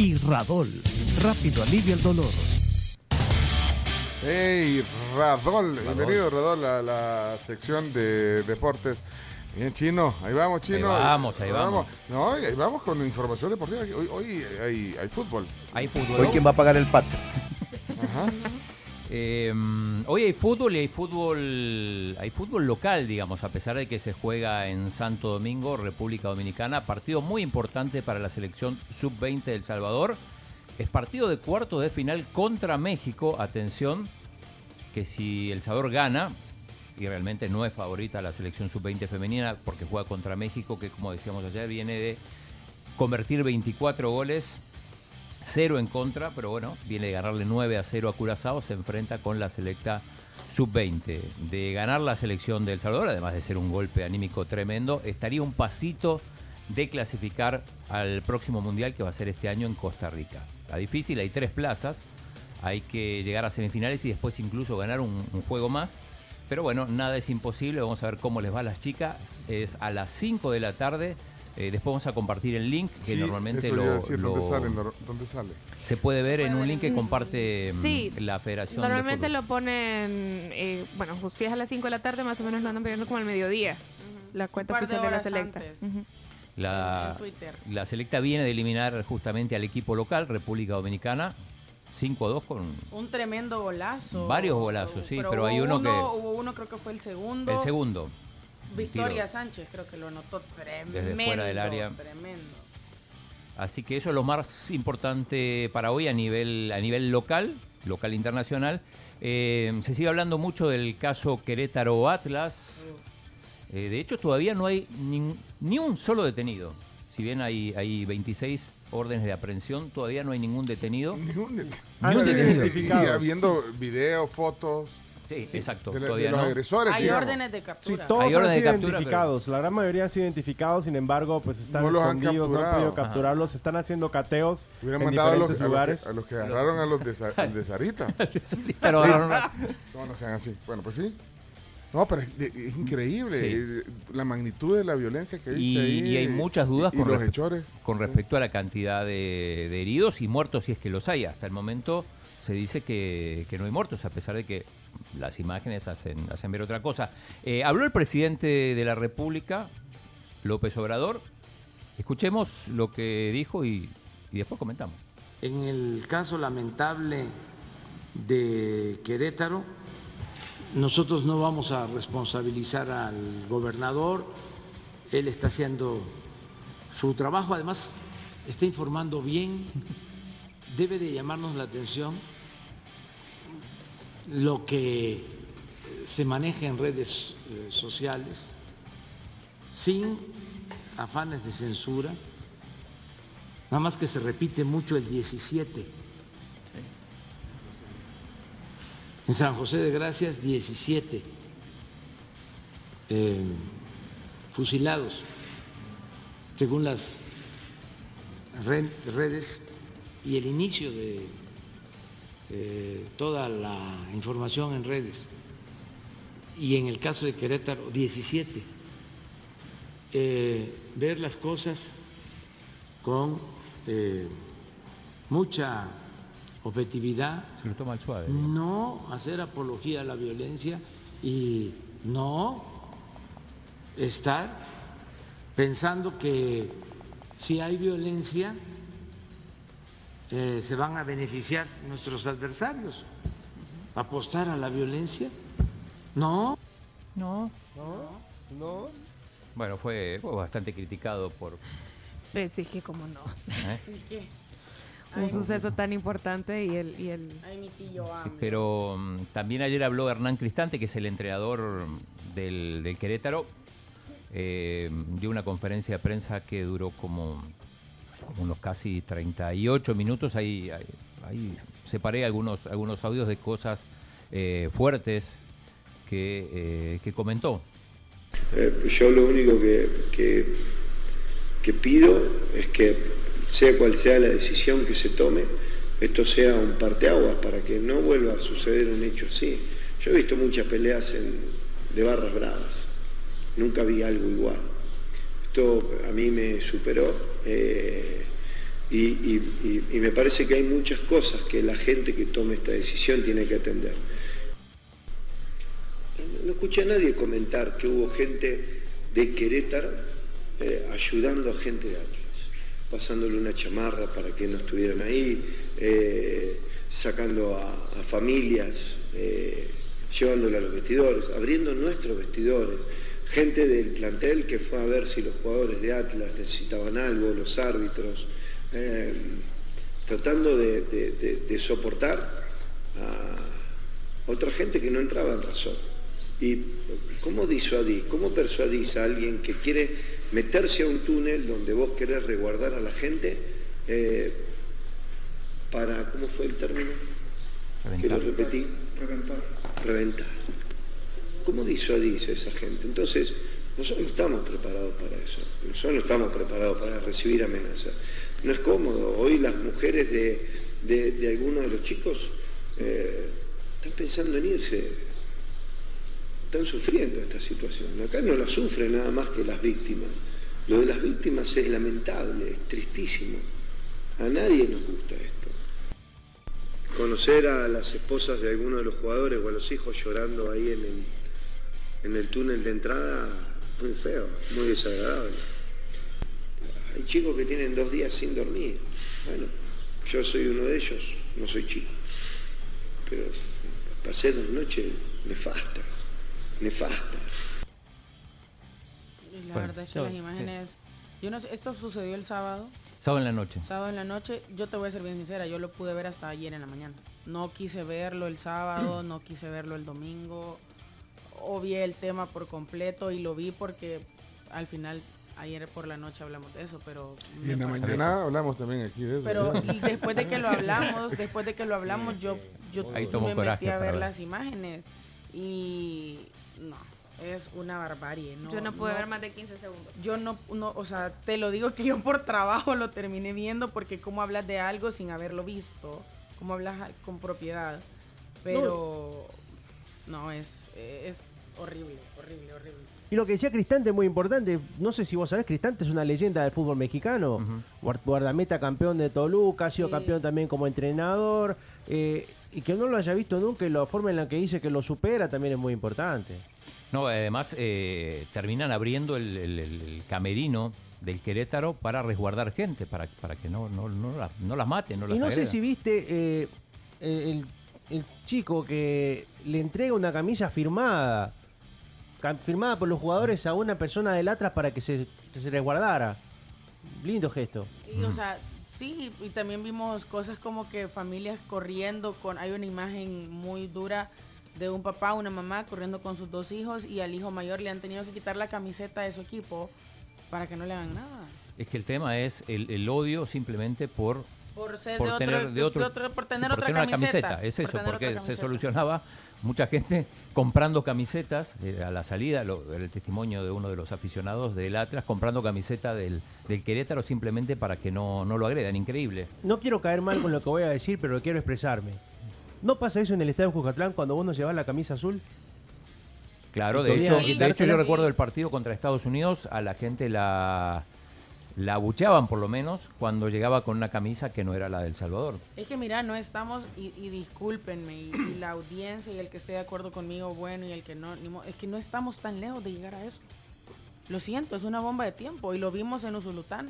y Radol. Rápido alivio el dolor. Hey, Radol. Bienvenido, Radol, a la sección de deportes. Bien, chino, ahí vamos, chino. Ahí vamos, ahí vamos. No, ahí vamos con información deportiva. Hoy, hoy hay, hay fútbol. Hay fútbol. Hoy, ¿quién va a pagar el pato? Ajá. Eh, hoy hay fútbol y hay fútbol, hay fútbol local, digamos, a pesar de que se juega en Santo Domingo, República Dominicana. Partido muy importante para la selección sub-20 del Salvador. Es partido de cuarto de final contra México. Atención, que si El Salvador gana, y realmente no es favorita la selección sub-20 femenina porque juega contra México, que como decíamos ayer, viene de convertir 24 goles cero en contra, pero bueno, viene de ganarle 9 a 0 a Curazao, se enfrenta con la selecta sub-20. De ganar la selección de El Salvador, además de ser un golpe anímico tremendo, estaría un pasito de clasificar al próximo mundial que va a ser este año en Costa Rica. Está difícil, hay tres plazas, hay que llegar a semifinales y después incluso ganar un, un juego más. Pero bueno, nada es imposible, vamos a ver cómo les va a las chicas. Es a las 5 de la tarde eh, después vamos a compartir el link que Sí, normalmente eso lo, iba a decir, lo- ¿dónde sale? ¿Dónde sale? se puede ver en un link que comparte mm, Sí, la Federación Normalmente de lo ponen, eh, bueno, si es a las 5 de la tarde, más o menos lo andan pidiendo como al mediodía. La cuenta par de oficial de la selecta. La, en Twitter. la selecta viene de eliminar justamente al equipo local, República Dominicana, 5 a 2 con Un tremendo golazo. Varios golazos, sí, pero hay uno que- Hubo uno, creo que fue el segundo. el segundo. Victoria tiro. Sánchez, creo que lo anotó tremendo. fuera del área. Tremendo. Así que eso es lo más importante para hoy a nivel, a nivel local, local internacional. Eh, se sigue hablando mucho del caso Querétaro Atlas. Eh, de hecho, todavía no hay ni, ni un solo detenido. Si bien hay, hay 26 órdenes de aprehensión, todavía no hay ningún detenido. Ni un det- Ah, Ni un sí, detenido. Y viendo videos, fotos Sí, exacto. de, la- de todavía los no. agresores. Hay digamos. órdenes de Sí, captura. todos Hay han órdenes de sido captura, identificados. La gran mayoría han sido identificados, sin embargo, pues están No los han escondidos, no han podido capturarlos. Están haciendo cateos Hubieran en mandado a los, diferentes a los lugares. que, a los que agarraron a los de, Sa- al de Sarita. Pero a- No, no sean así. Bueno, pues sí. No, pero es, de- es increíble Sí. eh, la magnitud de la violencia que viste Y, ahí. y hay muchas dudas y, con, los respe- con Sí. respecto a la cantidad de, de heridos y muertos, si es que los hay. Hasta el momento se dice que, que no hay muertos, a pesar de que las imágenes hacen, ver otra cosa. Eh, habló el presidente de la República, López Obrador. Escuchemos lo que dijo y, y después comentamos. En el caso lamentable de Querétaro, nosotros no vamos a responsabilizar al gobernador, él está haciendo su trabajo, además está informando bien, debe de llamarnos la atención lo que se maneja en redes eh, sociales sin afanes de censura, nada más que se repite mucho el 17. En San José de Gracias, 17 eh, fusilados, según las re- redes y el inicio de eh, toda la información en redes. Y en el caso de Querétaro, 17. Eh, ver las cosas con eh, mucha objetividad, Se lo toma el suave. no hacer apología a la violencia y no estar pensando que si hay violencia eh, se van a beneficiar nuestros adversarios. Apostar a la violencia, no. No. No. Bueno, fue, fue bastante criticado por... Pues sí, que como no. ¿eh? Un Ay, suceso tan importante y el, y el Ay, mi tío Sí, AMLO. pero mm, también ayer habló Hernán Cristante, que es el entrenador del, del Querétaro. Eh, dio una conferencia de prensa que duró como unos casi 38 minutos, ahí, ahí, ahí separé algunos, algunos audios de cosas eh, fuertes que, eh, que comentó. Eh, yo lo único que, que, que pido es que sea cual sea la decisión que se tome, esto sea un parteaguas para que no vuelva a suceder un hecho así. Yo he visto muchas peleas en- de barras bravas, nunca vi algo igual. Esto a mí me superó eh, y, me parece que hay muchas cosas que la gente que tome esta decisión tiene que atender. No escuché a nadie comentar que hubo gente de Querétaro eh, ayudando a gente de Atlas, pasándole una chamarra para que no estuvieran ahí, eh, sacando a, familias, eh, llevándole a los vestidores, abriendo nuestros vestidores. Gente del plantel que fue a ver si los jugadores de Atlas necesitaban algo, los árbitros, eh, tratando de, de- de- de soportar a otra gente que no entraba en razón. ¿Y cómo disuadís, cómo persuadís a alguien que quiere meterse a un túnel donde vos querés resguardar a la gente eh, para, ¿cómo fue el término? Que lo repetí. Reventar. Reventar. ¿Cómo disuadís a esa gente? Entonces, nosotros no estamos preparados para eso. Nosotros no estamos preparados para recibir amenazas. No es cómodo. Hoy las mujeres de, de- de algunos de los chicos eh, están pensando en irse están sufriendo esta situación. Acá no la sufren nada más que las víctimas. Lo de las víctimas es lamentable, es tristísimo. A nadie nos gusta esto. Conocer a las esposas de algunos de los jugadores o a los hijos llorando ahí en el, en el túnel de entrada, muy feo, muy desagradable. Hay chicos que tienen dos días sin dormir. Bueno, yo soy uno de ellos, no soy chico. Pero pasé dos noches nefastas, nefastas. Y la Bueno, verdad es que las imágenes... Yo no sé, esto sucedió el sábado. Sábado en la noche. Sábado en la noche, yo te voy a ser bien sincera, yo lo pude ver hasta ayer en la mañana. No quise verlo el sábado, no quise verlo el domingo. Obvié el tema por completo y lo vi porque al final, ayer por la noche hablamos de eso, pero... Y me en la mañana hablamos también aquí de eso. Pero después de que lo hablamos, después de que lo hablamos, yo, yo Ahí me metí a ver ver. las imágenes y no, es una barbarie. No, Yo no pude ver más de 15 segundos. Yo no, no, o sea, te lo digo que yo por trabajo lo terminé viendo porque cómo hablas de algo sin haberlo visto, cómo hablas con propiedad, pero no, es, es horrible, horrible, horrible. Y lo que decía Cristante es muy importante. No sé si vos sabés, Cristante es una leyenda del fútbol mexicano. Guard- Guardameta campeón de Toluca, ha sido Sí. campeón también como entrenador. eh, y que no lo haya visto nunca y la forma en la que dice que lo supera también es muy importante. No, además eh, terminan abriendo el, el- el- el camerino del Querétaro para resguardar gente, para, para que no, no, no, la- no las maten, no las y no sé si viste eh, el, el chico que le entrega una camisa firmada, firmada por los jugadores a una persona del Atlas para que se, que se resguardara. Lindo gesto. Y, o sea, sí, y también vimos cosas como que familias corriendo con, hay una imagen muy dura de un papá, una mamá corriendo con sus dos hijos y al hijo mayor le han tenido que quitar la camiseta de su equipo para que no le hagan nada. Es que el tema es el, el odio simplemente por, Por ser por de otro, tener, de otro- de otro- por tener sí, otra una camiseta. Es eso, porque se solucionaba mucha gente comprando camisetas eh, a la salida, lo- el testimonio de uno de los aficionados del Atlas, comprando camiseta del, del Querétaro simplemente para que no, no lo agredan. Increíble. No quiero caer mal con lo que voy a decir, pero quiero expresarme. ¿No pasa eso en el estadio de Jucatlán cuando vos no llevas la camisa azul? Claro, de hecho, de hecho yo recuerdo el partido contra Estados Unidos, a la gente la, la abucheaban por lo menos cuando llegaba con una camisa que no era la del Salvador. Es que mira, no estamos, y, y discúlpenme, y, y la audiencia y el que esté de acuerdo conmigo, bueno, y el que no, ni mo- es que no estamos tan lejos de llegar a eso. Lo siento, es una bomba de tiempo, y lo vimos en Usulután.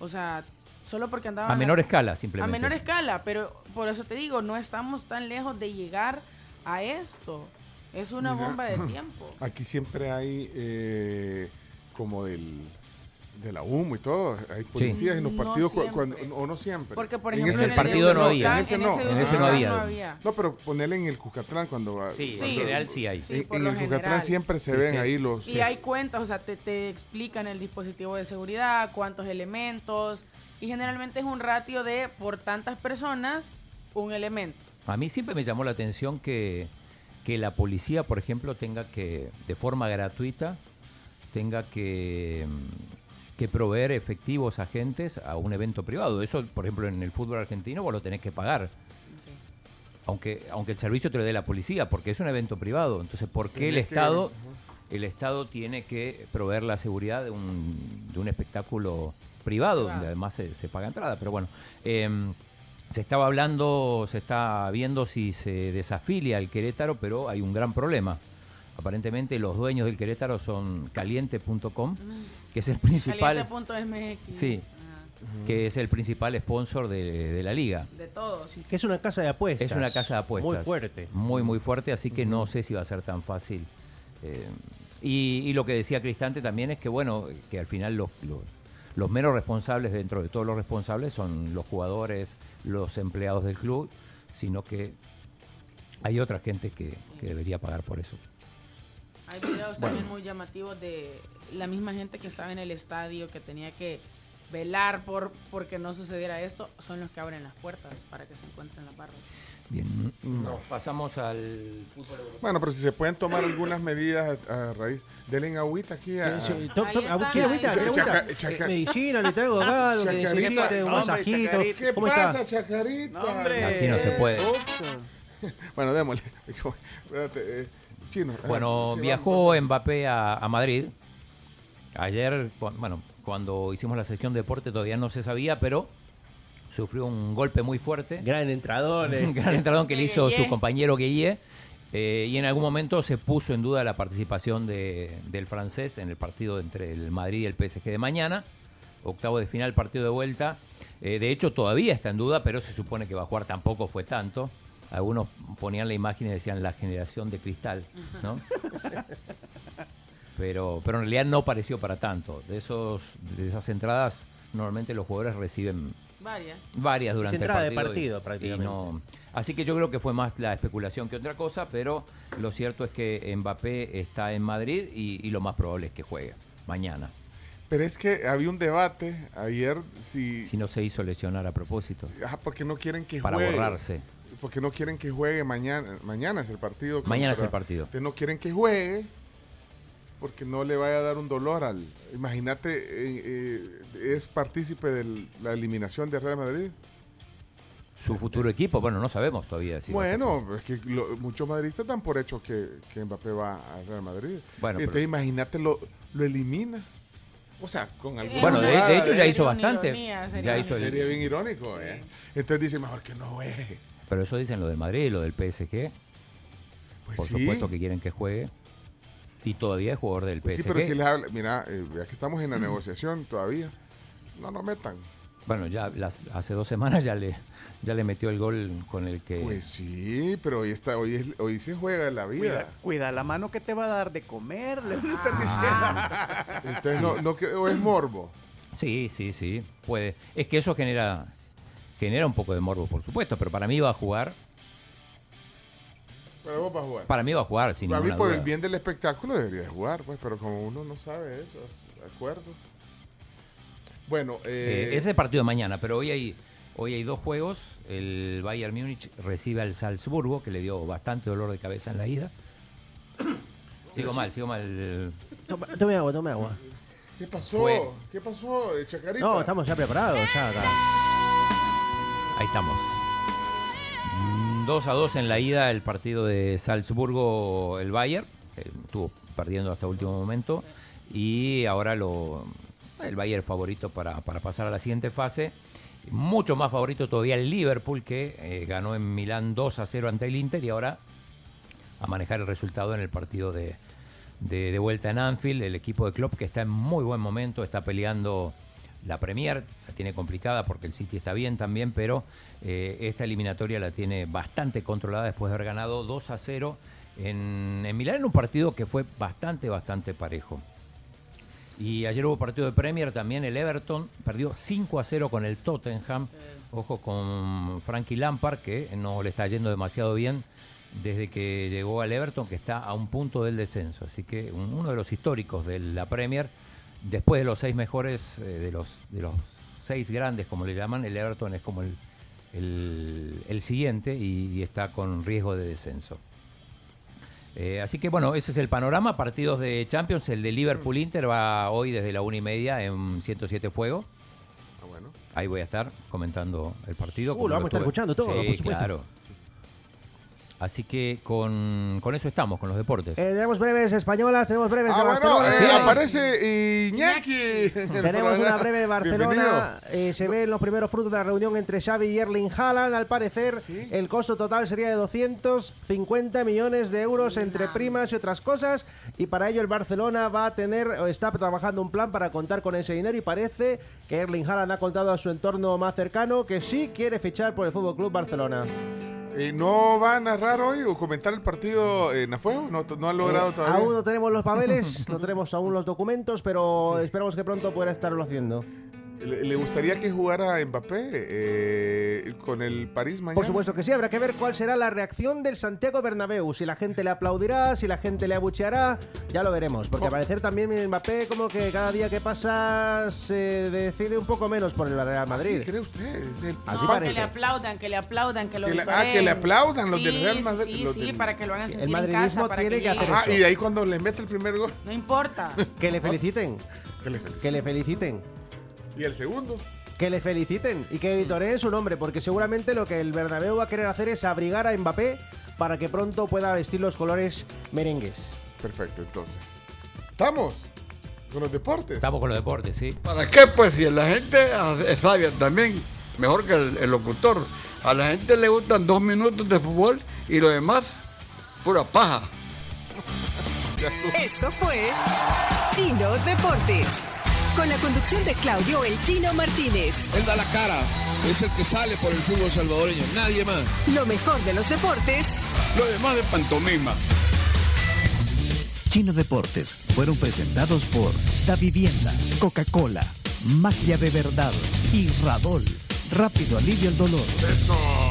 O sea, solo porque andaban... A menor escala, simplemente. A menor escala, pero por eso te digo, no estamos tan lejos de llegar a esto. Es una Mira, bomba de tiempo. Aquí siempre hay eh, como del de la humo y todo, hay policías en los No partidos cu- siempre. cuando o no siempre. Porque, por En ejemplo, ese en el partido no había. En ese en no. ese En ese no Usulután había. no había. No, pero ponerle en el Cucatlán cuando va. Sí, cuando- en general sí hay. Sí, en el general. siempre se Sí, ven sí. ahí los. Y hay cuentas, o sea, te, te explican el dispositivo de seguridad, cuántos elementos, Y generalmente es un ratio de por tantas personas, un elemento. A mí siempre me llamó la atención que, que la policía, por ejemplo, tenga que, de forma gratuita, tenga que, mm, que proveer efectivos agentes a un evento privado. Eso, por ejemplo, en el fútbol argentino vos lo tenés que pagar. Aunque, aunque el servicio te lo dé la policía, porque es un evento privado. Entonces, ¿por qué el Estado, el Estado tiene que proveer la seguridad de un, de un espectáculo privado, donde además se, se paga entrada? Pero bueno, em, se estaba hablando, se está viendo si se desafilia el Querétaro, pero hay un gran problema. Aparentemente los dueños del Querétaro son caliente.com, que es el principal, Caliente.mx. sí, que es el principal sponsor de, de la liga. De todos. Que es una casa de apuestas. Es una casa de apuestas. Muy fuerte. Muy, muy fuerte, así que no sé si va a ser tan fácil. Eh, y, y lo que decía Cristante también es que, bueno, que al final los, los, los menos responsables dentro de todos los responsables son los jugadores, los empleados del club, sino que hay otra gente que, que debería pagar por eso. Hay videos también muy llamativos de la misma gente que estaba en el estadio que tenía que velar por porque no sucediera esto. Son los que abren las puertas para que se encuentren las barras. Bien, nos pasamos al fútbol europeo. Bueno, pero si se pueden tomar algunas medidas a, a raíz. Denle agüita aquí a. Sí, to- Ahí to- está, agü- ¿quiere agüita? Eh, Medicina, le traigo acá, lo que Chacarita, necesite, un hombre, masajito. Chacarita. ¿Qué ¿Cómo pasa, está? Chacarita? Así no se puede. Bueno, démosle. Espérate, eh, chino. Bueno, sí, viajó. Mbappé a, a Madrid. Ayer, bueno, cuando hicimos la sección de deporte todavía no se sabía, pero sufrió un golpe muy fuerte. Gran entrador. eh. Un gran entradón que le hizo su compañero Guille. y en algún momento se puso en duda la participación de- del francés en el partido entre el Madrid y el PSG de mañana. Octavo de final, partido de vuelta. Eh, de hecho, todavía está en duda, pero se supone que va a jugar. Tampoco fue tanto. Algunos ponían la imagen y decían la generación de cristal, ¿no? pero, pero en realidad no pareció para tanto. De, esos, de esas entradas, normalmente los jugadores reciben Varias. varias durante entrada de el partido. partido, y- prácticamente. y no- así que yo creo que fue más la especulación que otra cosa, pero lo cierto es que Mbappé está en Madrid y, y lo más probable es que juegue mañana, Pero es que había un debate ayer si. si no se hizo lesionar a propósito, Ajá, porque no quieren que para juegue. borrarse. Porque no quieren que juegue mañana. Mañana es el partido. Mañana es el partido. Entonces no quieren que juegue porque no le vaya a dar un dolor al. Imagínate, eh, eh, es partícipe de la eliminación de Real Madrid. Su futuro equipo, bueno, no sabemos todavía si bueno, es que lo- muchos madridistas dan por hecho que, que Mbappé va a Real Madrid. Bueno, Entonces pero- imagínate, lo, lo elimina. O sea, con alguna Bueno, de, hecho ya hizo bastante. ironía, sería Ya hizo el- Sería bien irónico, ¿eh? Entonces dice, mejor que no juegue. Pero eso dicen lo del Madrid y lo del PSG. Pues Por sí. supuesto que quieren que juegue. Y todavía es jugador del Pues PSG. sí, pero si les habla, mira, eh, ya que estamos en la negociación todavía, no nos metan. Bueno, ya las, hace dos semanas ya le, ya le metió el gol con el que... Pues sí, pero hoy está, hoy, es- hoy se juega la Cuida, vida. cuida la mano que te va a dar de comer, le están Ah. diciendo. Entonces no, no que- o es morbo. Sí, sí, sí, puede. Es que eso genera genera un poco de morbo, por supuesto, pero para mí va a jugar, Pero vos vas a jugar. para mí va a jugar sin a mí por el bien del espectáculo debería de jugar, pues, pero como uno no sabe esos acuerdos. Bueno, Eh, eh, ese partido de mañana, pero hoy hay hoy hay dos juegos. El Bayern Múnich recibe al Salzburgo, que le dio bastante dolor de cabeza en la ida. sigo mal, sigo mal. Toma- Tome agua, tome agua. ¿qué pasó? fue- ¿Qué pasó, eh, Chacarita? No, estamos ya preparados, ya acá. Ahí estamos. 2 a 2 en la ida el partido de Salzburgo, el Bayern. Estuvo perdiendo hasta último momento. Y ahora lo el Bayern favorito para, para pasar a la siguiente fase. Mucho más favorito todavía el Liverpool, que eh, ganó en Milán 2 a 0 ante el Inter y ahora a manejar el resultado en el partido de- de vuelta en Anfield. El equipo de Klopp que está en muy buen momento, está peleando la Premier, la tiene complicada porque el City está bien también, pero eh, esta eliminatoria la tiene bastante controlada después de haber ganado 2 a 0 en, en Milán en un partido que fue bastante, bastante parejo. Y ayer hubo partido de Premier también, el Everton perdió 5 a 0 con el Tottenham. Ojo con Frankie Lampard, que no le está yendo demasiado bien desde que llegó al Everton, que está a un punto del descenso. Así que un- uno de los históricos de la Premier, después de los seis mejores, eh, de los, de los seis grandes, como le llaman, el Everton es como el, el, el siguiente y, y está con riesgo de descenso. Eh, así que bueno, ese es el panorama. Partidos de Champions. El de Liverpool-Inter va hoy desde la una y media en 107 Fuego. Ah, bueno. Ahí voy a estar comentando el partido. Uh, lo vamos a estar escuchando todo, Sí, por supuesto. claro. Así que con, con eso estamos, con los deportes. Eh, tenemos breves españolas, tenemos breves Ah, de bueno, Barcelona. eh, Sí. aparece Iñaki. Tenemos una breve de Barcelona. Eh, se ven los primeros frutos de la reunión entre Xavi y Erling Haaland. Al parecer, el costo total sería de 250 millones de euros entre primas y otras cosas. Y para ello el Barcelona va a tener, o está trabajando un plan para contar con ese dinero. Y parece que Erling Haaland ha contado a su entorno más cercano que sí quiere fichar por el Fútbol Club Barcelona. Eh, ¿No va a narrar hoy o comentar el partido en Afuego? ¿No, no ha logrado Eh, todavía? Aún no tenemos los papeles, no tenemos aún los documentos, pero esperamos que pronto pueda estarlo haciendo. ¿Le, le gustaría que jugara Mbappé eh, con el París mañana? Por supuesto que sí, habrá que ver cuál será la reacción del Santiago Bernabéu. Si la gente le aplaudirá, si la gente le abucheará, ya lo veremos. Porque al parecer también Mbappé como que cada día que pasa se decide un poco menos por el Real Madrid. ¿Ah, ¿Sí cree usted? Es el- Así No, parece. que le aplaudan, que le aplaudan, que lo Que le- ah, que le aplaudan los Sí, del Real Madrid, Sí, sí, del- para que lo hagan Sí, el sentir en madridismo casa, para tiene que hacer llegue. Ah, eso. y ahí cuando le mete el primer gol, No importa. Que le feliciten, que le que le feliciten. Y el segundo. Que le feliciten y que editoreen su nombre, porque seguramente lo que el Bernabéu va a querer hacer es abrigar a Mbappé para que pronto pueda vestir los colores merengues. Perfecto, entonces. ¿Estamos? Con los deportes. Estamos con los deportes, sí. ¿Para qué? Pues si la gente es sabia también, mejor que el, el locutor. A la gente le gustan dos minutos de fútbol y lo demás, pura paja. Esto fue Chino Deportes. Con la conducción de Claudio El Chino Martínez. Él da la cara, es el que sale por el fútbol salvadoreño, nadie más. Lo mejor de los deportes Lo demás de pantomima. Chino Deportes fueron presentados por Da Vivienda, Coca-Cola, Magia de Verdad y Radol. Rápido alivio el dolor. Eso.